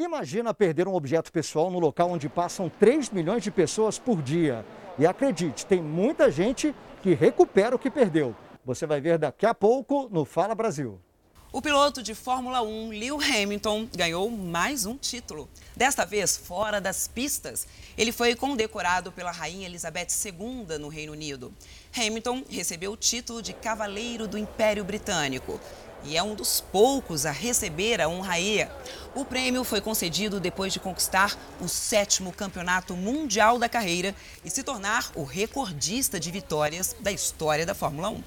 Speaker 40: Imagina perder um objeto pessoal no local onde passam 3 milhões de pessoas por dia. E acredite, tem muita gente que recupera o que perdeu. Você vai ver daqui a pouco no Fala Brasil.
Speaker 2: O piloto de Fórmula 1, Lewis Hamilton, ganhou mais um título. Desta vez, fora das pistas, ele foi condecorado pela Rainha Elizabeth II no Reino Unido. Hamilton recebeu o título de Cavaleiro do Império Britânico e é um dos poucos a receber a honraria. O prêmio foi concedido depois de conquistar o sétimo campeonato mundial da carreira e se tornar o recordista de vitórias da história da Fórmula 1.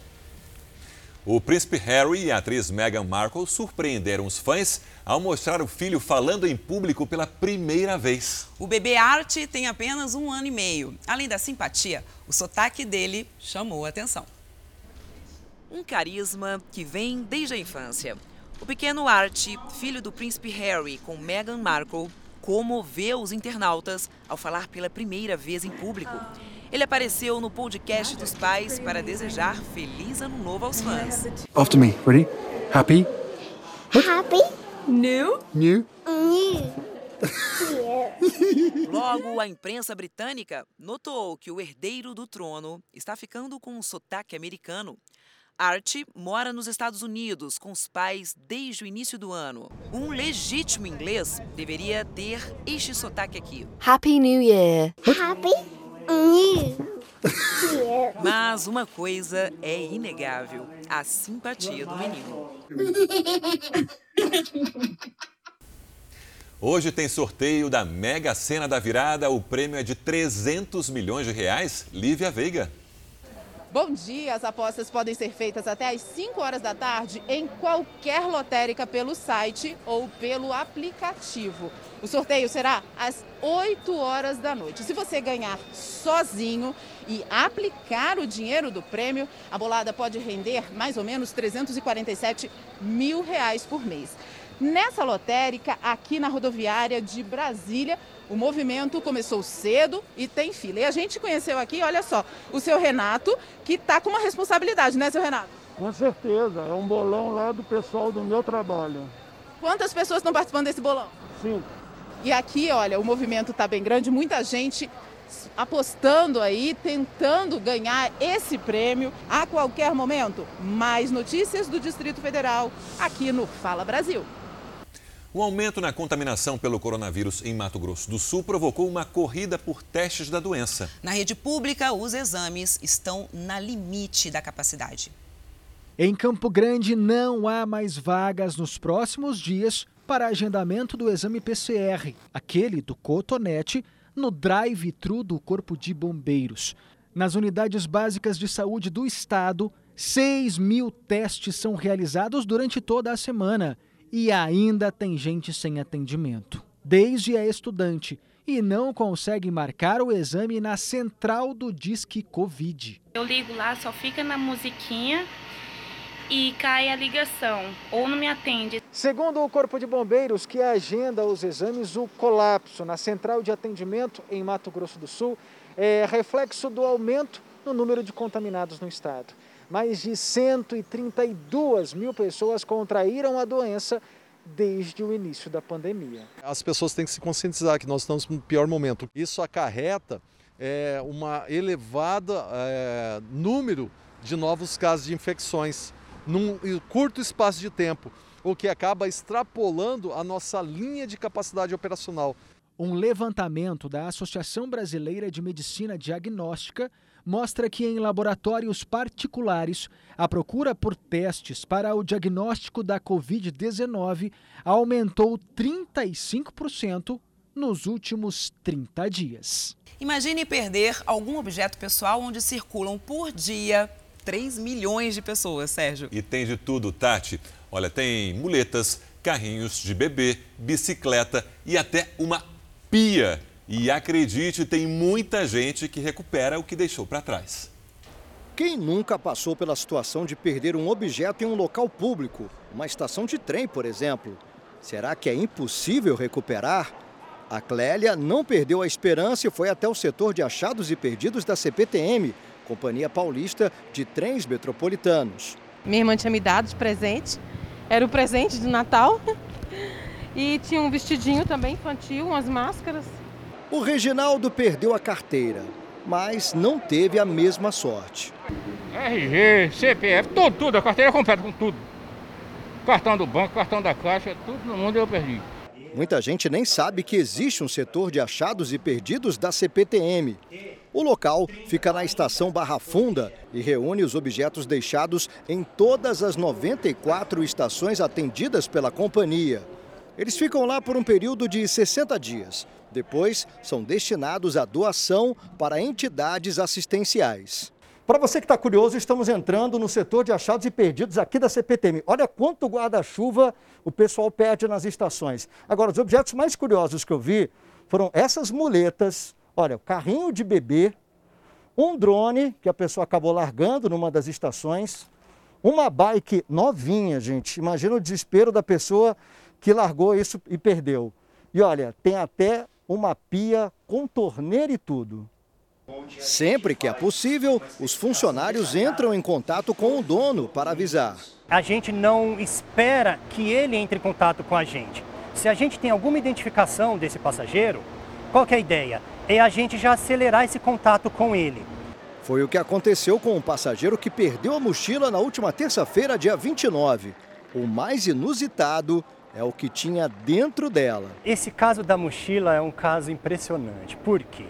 Speaker 1: O príncipe Harry e a atriz Meghan Markle surpreenderam os fãs ao mostrar o filho falando em público pela primeira vez.
Speaker 2: O bebê Art tem apenas um ano e meio. Além da simpatia, o sotaque dele chamou a atenção um carisma que vem desde a infância. O pequeno Art, filho do príncipe Harry com Meghan Markle, comoveu os internautas ao falar pela primeira vez em público. Ele apareceu no podcast dos pais para desejar feliz ano novo aos fãs.
Speaker 41: After me, ready? Happy?
Speaker 42: Happy? New?
Speaker 41: New?
Speaker 42: New.
Speaker 2: Logo, a imprensa britânica notou que o herdeiro do trono está ficando com um sotaque americano. Art mora nos Estados Unidos com os pais desde o início do ano. Um legítimo inglês deveria ter este sotaque aqui.
Speaker 42: Happy New Year. Happy New
Speaker 2: Year. Mas uma coisa é inegável: a simpatia do menino.
Speaker 1: Hoje tem sorteio da Mega Sena da Virada. O prêmio é de 300 milhões de reais. Lívia Veiga.
Speaker 43: Bom dia, as apostas podem ser feitas até às 5 horas da tarde em qualquer lotérica pelo site ou pelo aplicativo. O sorteio será às 8 horas da noite. Se você ganhar sozinho e aplicar o dinheiro do prêmio, a bolada pode render mais ou menos 347 mil reais por mês. Nessa lotérica, aqui na rodoviária de Brasília, o movimento começou cedo e tem fila. E a gente conheceu aqui, olha só, o seu Renato, que está com uma responsabilidade, né, seu Renato?
Speaker 44: Com certeza, é um bolão lá do pessoal do meu trabalho.
Speaker 43: Quantas pessoas estão participando desse bolão?
Speaker 44: Cinco.
Speaker 43: E aqui, olha, o movimento está bem grande, muita gente apostando aí, tentando ganhar esse prêmio a qualquer momento. Mais notícias do Distrito Federal aqui no Fala Brasil.
Speaker 1: O aumento na contaminação pelo coronavírus em Mato Grosso do Sul provocou uma corrida por testes da doença.
Speaker 2: Na rede pública, os exames estão na limite da capacidade.
Speaker 45: Em Campo Grande, não há mais vagas nos próximos dias para agendamento do exame PCR, aquele do cotonete, no drive-thru do Corpo de Bombeiros. Nas unidades básicas de saúde do estado, 6 mil testes são realizados durante toda a semana e ainda tem gente sem atendimento. Desde é estudante e não consegue marcar o exame na central do Disque Covid.
Speaker 46: Eu ligo lá, só fica na musiquinha e cai a ligação ou não me atende.
Speaker 45: Segundo o Corpo de Bombeiros, que agenda os exames, o colapso na central de atendimento em Mato Grosso do Sul é reflexo do aumento no número de contaminados no estado mais de 132 mil pessoas contraíram a doença desde o início da pandemia.
Speaker 47: As pessoas têm que se conscientizar que nós estamos no pior momento. Isso acarreta é, uma elevada é, número de novos casos de infecções num curto espaço de tempo, o que acaba extrapolando a nossa linha de capacidade operacional.
Speaker 45: Um levantamento da Associação Brasileira de Medicina Diagnóstica mostra que em laboratórios particulares, a procura por testes para o diagnóstico da Covid-19 aumentou 35% nos últimos 30 dias.
Speaker 2: Imagine perder algum objeto pessoal onde circulam por dia 3 milhões de pessoas, Sérgio.
Speaker 1: E tem de tudo, Tati. Olha, tem muletas, carrinhos de bebê, bicicleta e até uma pia e acredite, tem muita gente que recupera o que deixou para trás.
Speaker 40: Quem nunca passou pela situação de perder um objeto em um local público, uma estação de trem, por exemplo? Será que é impossível recuperar? A Clélia não perdeu a esperança e foi até o setor de achados e perdidos da CPTM, Companhia Paulista de Trens Metropolitanos.
Speaker 48: Minha irmã tinha me dado de presente, era o presente de Natal. E tinha um vestidinho também infantil, umas máscaras.
Speaker 40: O Reginaldo perdeu a carteira, mas não teve a mesma sorte.
Speaker 49: RG, CPF, tudo, tudo, a carteira completa com tudo. Cartão do banco, cartão da caixa, tudo no mundo eu perdi.
Speaker 40: Muita gente nem sabe que existe um setor de achados e perdidos da CPTM. O local fica na estação Barra Funda e reúne os objetos deixados em todas as 94 estações atendidas pela companhia. Eles ficam lá por um período de 60 dias. Depois, são destinados à doação para entidades assistenciais. Para você que está curioso, estamos entrando no setor de achados e perdidos aqui da CPTM. Olha quanto guarda-chuva o pessoal perde nas estações. Agora, os objetos mais curiosos que eu vi foram essas muletas, olha, o carrinho de bebê, um drone que a pessoa acabou largando numa das estações, uma bike novinha, gente. Imagina o desespero da pessoa que largou isso e perdeu. E olha, tem até uma pia com torneira e tudo. Sempre que é possível, os funcionários entram em contato com o dono para avisar.
Speaker 50: A gente não espera que ele entre em contato com a gente. Se a gente tem alguma identificação desse passageiro, qual é a ideia? É a gente já acelerar esse contato com ele.
Speaker 40: Foi o que aconteceu com um passageiro que perdeu a mochila na última terça-feira, dia 29. O mais inusitado é o que tinha dentro dela.
Speaker 50: Esse caso da mochila é um caso impressionante. Por quê?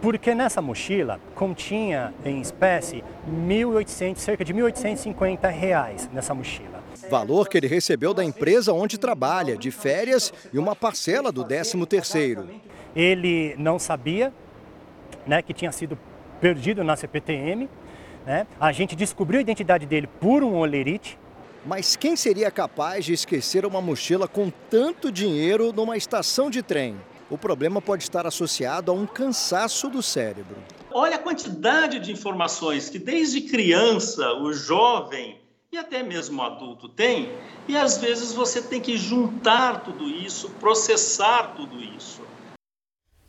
Speaker 50: Porque nessa mochila continha em espécie 1.800, cerca de 1.850 reais nessa mochila.
Speaker 40: Valor que ele recebeu da empresa onde trabalha, de férias e uma parcela do 13 terceiro.
Speaker 50: Ele não sabia né, que tinha sido perdido na CPTM, Né? A gente descobriu a identidade dele por um olerite.
Speaker 40: Mas quem seria capaz de esquecer uma mochila com tanto dinheiro numa estação de trem? O problema pode estar associado a um cansaço do cérebro.
Speaker 51: Olha a quantidade de informações que desde criança o jovem e até mesmo o adulto tem, e às vezes você tem que juntar tudo isso, processar tudo isso.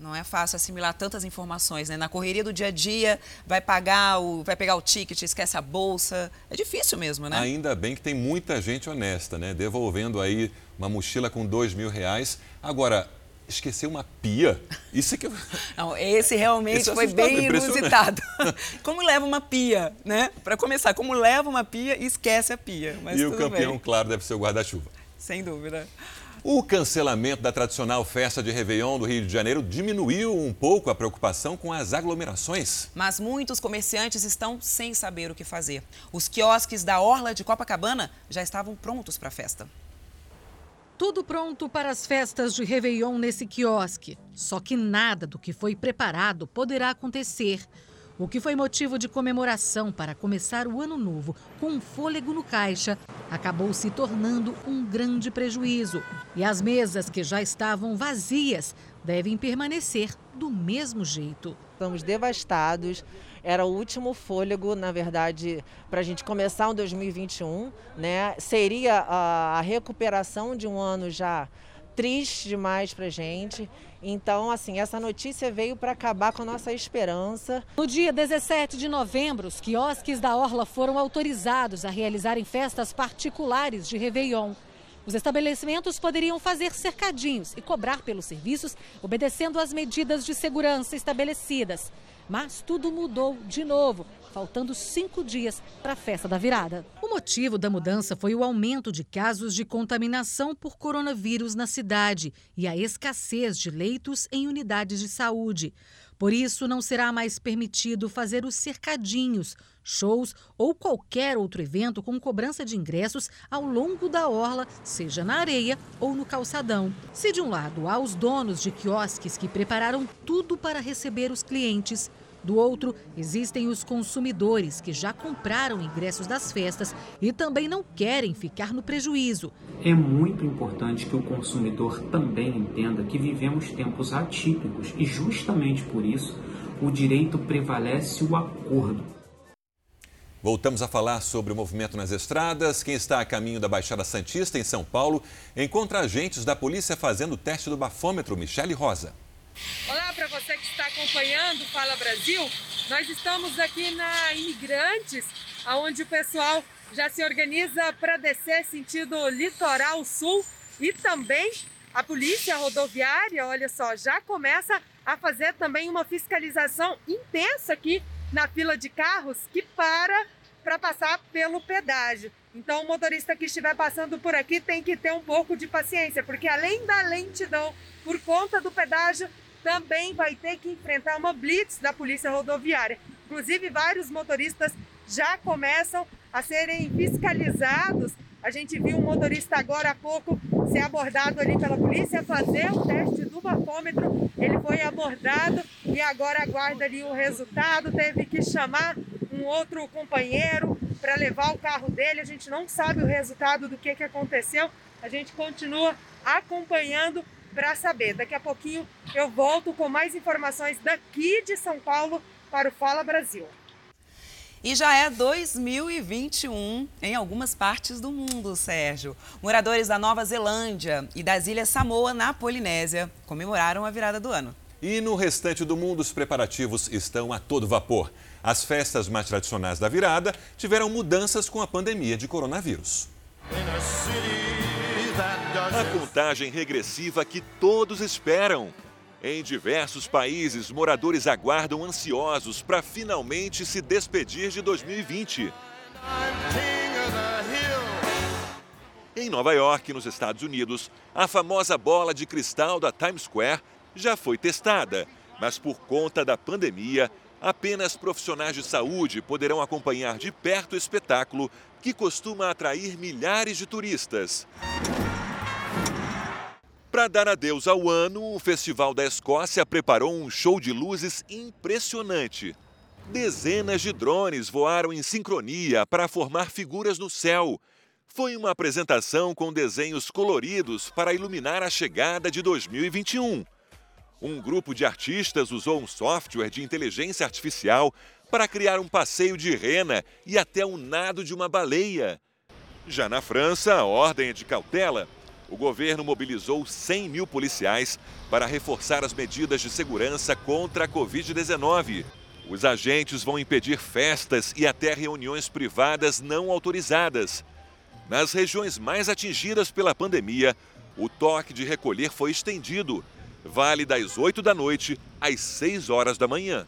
Speaker 2: Não é fácil assimilar tantas informações, né? Na correria do dia a dia, vai pagar o, vai pegar o ticket, esquece a bolsa. É difícil mesmo, né?
Speaker 1: Ainda bem que tem muita gente honesta, né? Devolvendo aí uma mochila com dois mil reais. Agora, esquecer uma pia. Isso é que
Speaker 2: Não, esse realmente esse foi bem inusitado. como leva uma pia, né? Para começar, como leva uma pia e esquece a pia. Mas
Speaker 1: e o campeão,
Speaker 2: bem.
Speaker 1: claro, deve ser o guarda-chuva.
Speaker 2: Sem dúvida.
Speaker 1: O cancelamento da tradicional festa de Réveillon do Rio de Janeiro diminuiu um pouco a preocupação com as aglomerações.
Speaker 2: Mas muitos comerciantes estão sem saber o que fazer. Os quiosques da Orla de Copacabana já estavam prontos para a festa.
Speaker 52: Tudo pronto para as festas de Réveillon nesse quiosque. Só que nada do que foi preparado poderá acontecer. O que foi motivo de comemoração para começar o ano novo com um fôlego no caixa acabou se tornando um grande prejuízo. E as mesas que já estavam vazias devem permanecer do mesmo jeito.
Speaker 53: Estamos devastados. Era o último fôlego, na verdade, para a gente começar um 2021. Né? Seria a recuperação de um ano já triste demais para gente. Então, assim, essa notícia veio para acabar com a nossa esperança.
Speaker 52: No dia 17 de novembro, os quiosques da Orla foram autorizados a realizarem festas particulares de Réveillon. Os estabelecimentos poderiam fazer cercadinhos e cobrar pelos serviços, obedecendo às medidas de segurança estabelecidas. Mas tudo mudou de novo, faltando cinco dias para a festa da virada. O motivo da mudança foi o aumento de casos de contaminação por coronavírus na cidade e a escassez de leitos em unidades de saúde. Por isso, não será mais permitido fazer os cercadinhos, shows ou qualquer outro evento com cobrança de ingressos ao longo da orla, seja na areia ou no calçadão. Se de um lado há os donos de quiosques que prepararam tudo para receber os clientes, do outro, existem os consumidores que já compraram ingressos das festas e também não querem ficar no prejuízo.
Speaker 54: É muito importante que o consumidor também entenda que vivemos tempos atípicos e, justamente por isso, o direito prevalece o acordo.
Speaker 1: Voltamos a falar sobre o movimento nas estradas. Quem está a caminho da Baixada Santista, em São Paulo, encontra agentes da polícia fazendo o teste do bafômetro. Michele Rosa.
Speaker 12: Olá para você que está acompanhando Fala Brasil. Nós estamos aqui na Imigrantes, onde o pessoal já se organiza para descer sentido litoral sul e também a polícia rodoviária, olha só, já começa a fazer também uma fiscalização intensa aqui na fila de carros que para para passar pelo pedágio. Então, o motorista que estiver passando por aqui tem que ter um pouco de paciência, porque além da lentidão por conta do pedágio, também vai ter que enfrentar uma blitz da Polícia Rodoviária. Inclusive, vários motoristas já começam a serem fiscalizados. A gente viu um motorista agora há pouco ser abordado ali pela polícia, fazer o teste do bafômetro. Ele foi abordado e agora aguarda ali o resultado. Teve que chamar um outro companheiro para levar o carro dele. A gente não sabe o resultado do que, que aconteceu. A gente continua acompanhando para saber. Daqui a pouquinho eu volto com mais informações daqui de São Paulo para o Fala Brasil.
Speaker 2: E já é 2021 em algumas partes do mundo, Sérgio. Moradores da Nova Zelândia e das Ilhas Samoa, na Polinésia, comemoraram a virada do ano.
Speaker 1: E no restante do mundo, os preparativos estão a todo vapor. As festas mais tradicionais da virada tiveram mudanças com a pandemia de coronavírus. A contagem regressiva que todos esperam. Em diversos países, moradores aguardam ansiosos para finalmente se despedir de 2020. Em Nova York, nos Estados Unidos, a famosa bola de cristal da Times Square já foi testada, mas por conta da pandemia, apenas profissionais de saúde poderão acompanhar de perto o espetáculo que costuma atrair milhares de turistas. Para dar adeus ao ano, o Festival da Escócia preparou um show de luzes impressionante. Dezenas de drones voaram em sincronia para formar figuras no céu. Foi uma apresentação com desenhos coloridos para iluminar a chegada de 2021. Um grupo de artistas usou um software de inteligência artificial para criar um passeio de rena e até um nado de uma baleia. Já na França, a ordem é de cautela. O governo mobilizou 100 mil policiais para reforçar as medidas de segurança contra a Covid-19. Os agentes vão impedir festas e até reuniões privadas não autorizadas. Nas regiões mais atingidas pela pandemia, o toque de recolher foi estendido. Vale das 8 da noite às 6 horas da manhã.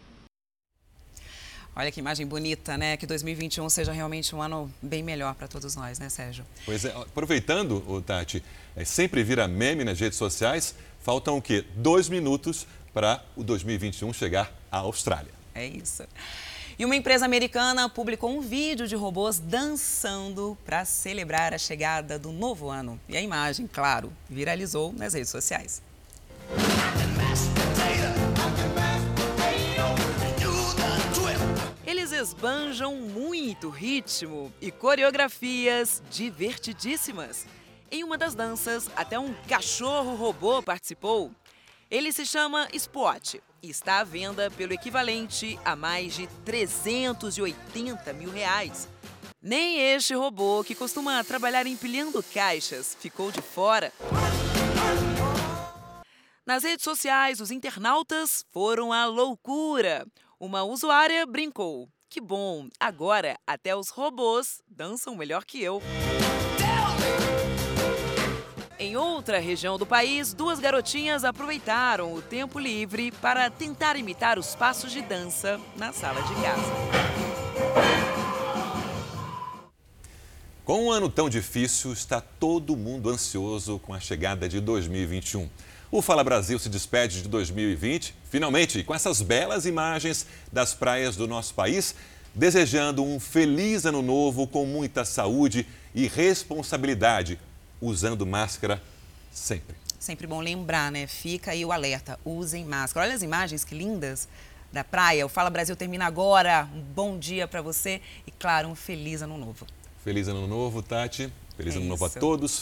Speaker 2: Olha que imagem bonita, né? Que 2021 seja realmente um ano bem melhor para todos nós, né, Sérgio?
Speaker 1: Pois é, aproveitando, o Tati, é, sempre vira meme nas redes sociais, faltam o quê? Dois minutos para o 2021 chegar à Austrália.
Speaker 2: É isso. E uma empresa americana publicou um vídeo de robôs dançando para celebrar a chegada do novo ano. E a imagem, claro, viralizou nas redes sociais. Esbanjam muito ritmo e coreografias divertidíssimas. Em uma das danças, até um cachorro robô participou. Ele se chama Spot e está à venda pelo equivalente a mais de 380 mil reais. Nem este robô, que costuma trabalhar empilhando caixas, ficou de fora. Nas redes sociais, os internautas foram à loucura. Uma usuária brincou. Que bom, agora até os robôs dançam melhor que eu. Em outra região do país, duas garotinhas aproveitaram o tempo livre para tentar imitar os passos de dança na sala de casa.
Speaker 1: Com um ano tão difícil, está todo mundo ansioso com a chegada de 2021. O Fala Brasil se despede de 2020, finalmente, com essas belas imagens das praias do nosso país, desejando um feliz ano novo com muita saúde e responsabilidade usando máscara sempre.
Speaker 2: Sempre bom lembrar, né? Fica aí o alerta, usem máscara. Olha as imagens que lindas da praia. O Fala Brasil termina agora. Um bom dia para você e, claro, um feliz ano novo.
Speaker 1: Feliz ano novo, Tati. Feliz é ano novo a todos.